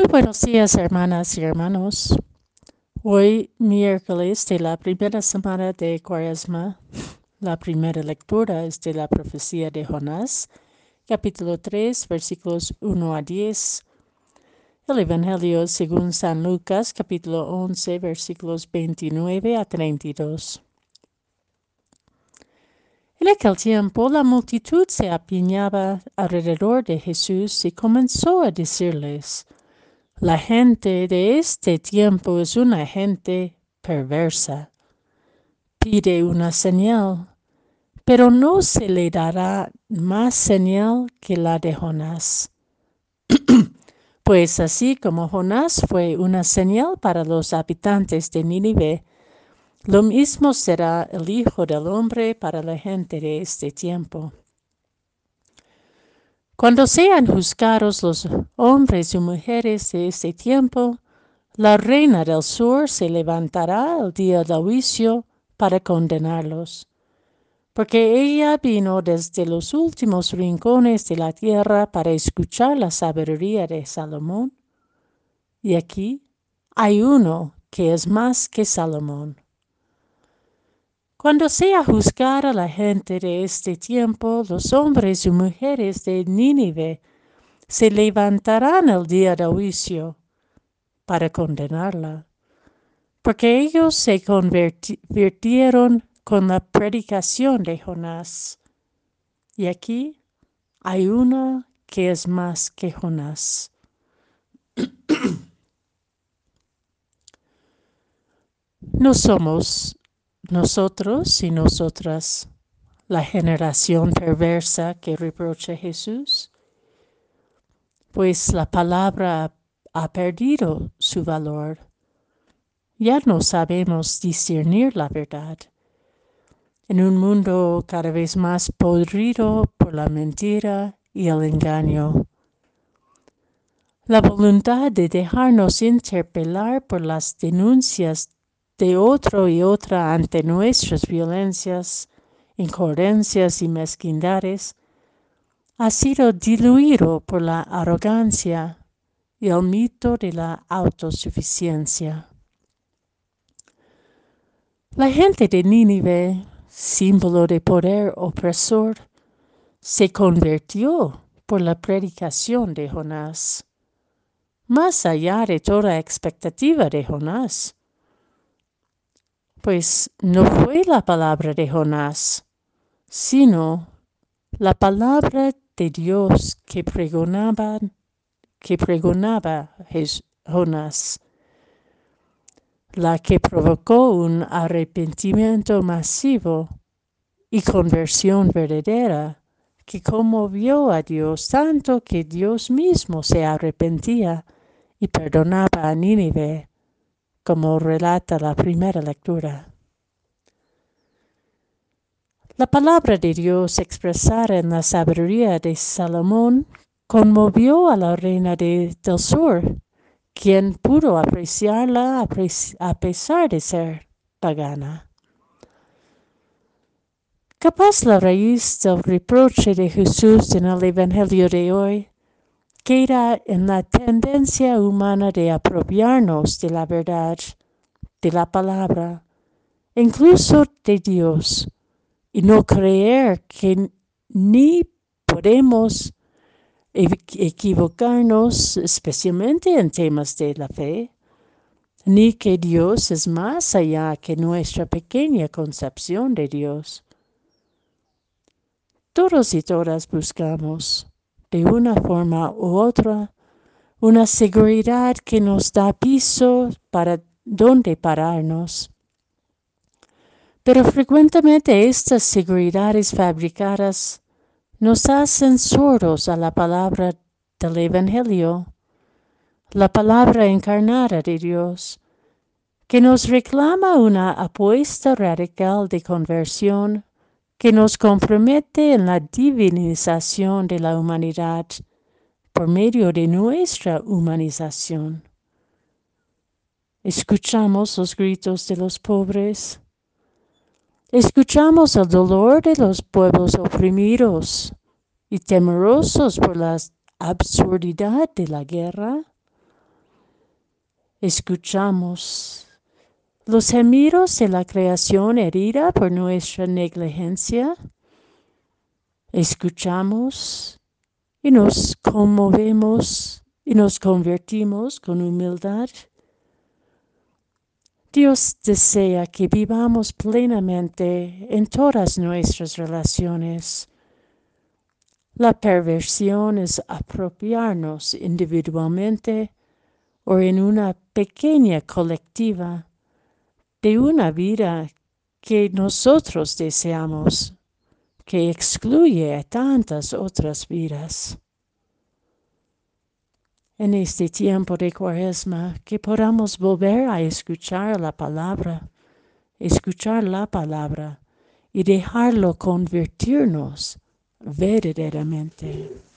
Muy buenos días, hermanas y hermanos. Hoy, miércoles de la primera semana de Cuaresma, la primera lectura es de la profecía de Jonás, capítulo 3, versículos 1 a 10. El Evangelio según San Lucas, capítulo 11, versículos 29 a 32. En aquel tiempo la multitud se apiñaba alrededor de Jesús y comenzó a decirles, la gente de este tiempo es una gente perversa. Pide una señal, pero no se le dará más señal que la de Jonás. pues así como Jonás fue una señal para los habitantes de Nínive, lo mismo será el Hijo del Hombre para la gente de este tiempo. Cuando sean juzgados los hombres y mujeres de este tiempo, la reina del sur se levantará el día del juicio para condenarlos, porque ella vino desde los últimos rincones de la tierra para escuchar la sabiduría de Salomón. Y aquí hay uno que es más que Salomón. Cuando sea juzgada la gente de este tiempo, los hombres y mujeres de Nínive se levantarán el día del juicio para condenarla, porque ellos se convirtieron con la predicación de Jonás. Y aquí hay una que es más que Jonás. no somos nosotros y nosotras, la generación perversa que reprocha a Jesús, pues la palabra ha perdido su valor. Ya no sabemos discernir la verdad. En un mundo cada vez más podrido por la mentira y el engaño. La voluntad de dejarnos interpelar por las denuncias de otro y otra ante nuestras violencias, incoherencias y mezquindades, ha sido diluido por la arrogancia y el mito de la autosuficiencia. La gente de Nínive, símbolo de poder opresor, se convirtió por la predicación de Jonás, más allá de toda expectativa de Jonás pues no fue la palabra de Jonás, sino la palabra de Dios que pregonaba, que pregonaba Jonás, la que provocó un arrepentimiento masivo y conversión verdadera que conmovió a Dios tanto que Dios mismo se arrepentía y perdonaba a Nínive como relata la primera lectura. La palabra de Dios expresada en la sabiduría de Salomón conmovió a la reina del sur, quien pudo apreciarla a pesar de ser pagana. Capaz la raíz del reproche de Jesús en el Evangelio de hoy queda en la tendencia humana de apropiarnos de la verdad, de la palabra, incluso de Dios, y no creer que ni podemos equivocarnos, especialmente en temas de la fe, ni que Dios es más allá que nuestra pequeña concepción de Dios. Todos y todas buscamos de una forma u otra, una seguridad que nos da piso para donde pararnos. Pero frecuentemente estas seguridades fabricadas nos hacen sordos a la palabra del Evangelio, la palabra encarnada de Dios, que nos reclama una apuesta radical de conversión que nos compromete en la divinización de la humanidad por medio de nuestra humanización. Escuchamos los gritos de los pobres. Escuchamos el dolor de los pueblos oprimidos y temerosos por la absurdidad de la guerra. Escuchamos los gemidos de la creación herida por nuestra negligencia. Escuchamos y nos conmovemos y nos convertimos con humildad. Dios desea que vivamos plenamente en todas nuestras relaciones. La perversión es apropiarnos individualmente o en una pequeña colectiva de una vida que nosotros deseamos, que excluye a tantas otras vidas. En este tiempo de cuaresma, que podamos volver a escuchar la palabra, escuchar la palabra y dejarlo convertirnos verdaderamente.